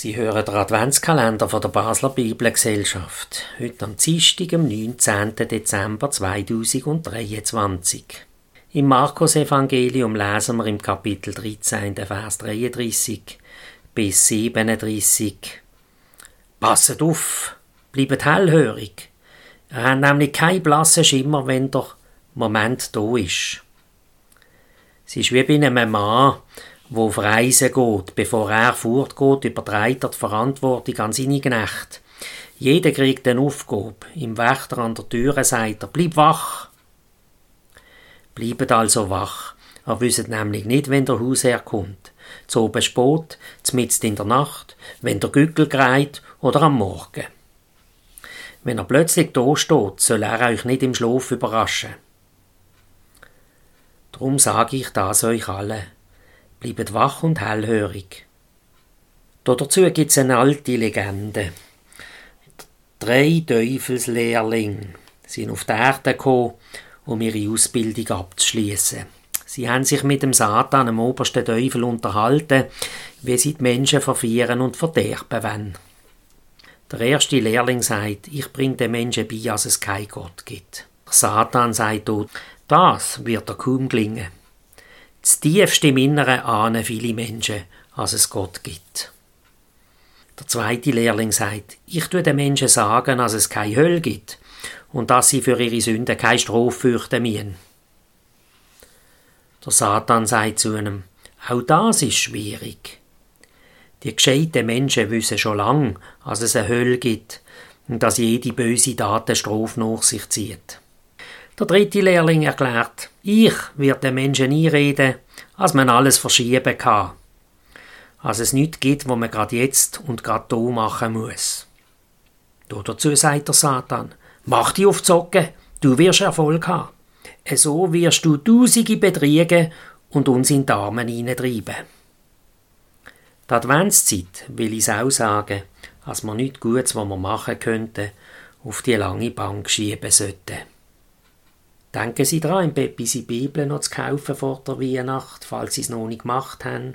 Sie hören den Adventskalender von der Basler Bibelgesellschaft. Heute am Dienstag, am 19. Dezember 2023. Im Markus-Evangelium lesen wir im Kapitel 13, Vers 33 bis 37. Passet auf, bleibt hellhörig. Ihr habt nämlich keinen blassen Schimmer, wenn der Moment da ist. Es ist wie bei einem Mann, wo auf Reisen geht. Bevor er fortgeht, überträgt er die Verantwortung an seine Knechte. Jeder kriegt eine Aufgabe. Im Wächter an der Türe sagt er, bleib wach. Bleibt also wach. Er wisst nämlich nicht, wenn der Hausherr kommt. Zu oben spät, mitten in der Nacht, wenn der Gückel greift oder am Morgen. Wenn er plötzlich da steht, soll er euch nicht im Schlaf überraschen. Drum sage ich das euch alle bleibt wach und hellhörig. Dazu gibt es eine alte Legende. Drei Teufelslehrlinge sind auf die Erde gekommen, um ihre Ausbildung abzuschließen. Sie haben sich mit dem Satan, dem obersten Teufel, unterhalten, wie sie die Menschen verfehlen und verderben wollen. Der erste Lehrling sagt, ich bringe den Menschen bei, dass es keinen Gott gibt. Der Satan sagt dort, das wird er kaum gelingen. Das tiefste im Inneren ahnen viele Menschen, als es Gott gibt. Der zweite Lehrling sagt, ich tue den Menschen sagen, dass es keine Hölle gibt und dass sie für ihre Sünden keine Strafe fürchten müssen. Der Satan sagt zu einem, auch das ist schwierig. Die gescheiten Menschen wissen schon lang, dass es eine Hölle gibt und dass jede böse Tat eine Strafe nach sich zieht. Der dritte Lehrling erklärt, ich werde den Menschen einreden, als man alles verschieben kann. Als es nichts gibt, wo man gerade jetzt und gerade da machen muss. Dazu sagt der Satan, mach dich auf die Socken, du wirst Erfolg haben. So wirst du Tausende betriegen und uns in die Arme hineintreiben. Die Adventszeit will ich auch sagen, dass man nichts Gutes, was wir machen könnten, auf die lange Bank schieben sollten. Denken Sie daran, im Pepisi Bibel noch zu kaufen vor der Weihnacht, falls Sie es noch nicht gemacht haben.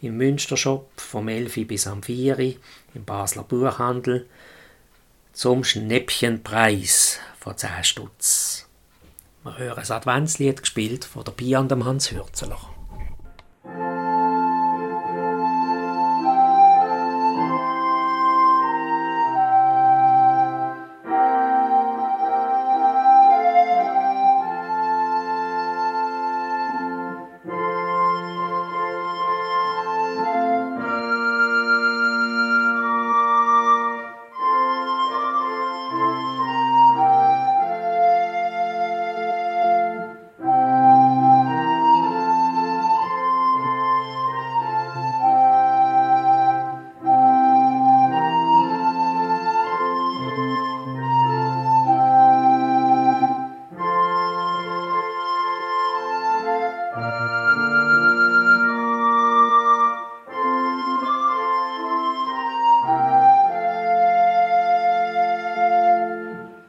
Im Münstershop vom 11 bis am 4 im Basler Buchhandel zum Schnäppchenpreis von 10 Stutz. Wir hören ein Adventslied gespielt von der Pia dem Hans Hürzeler.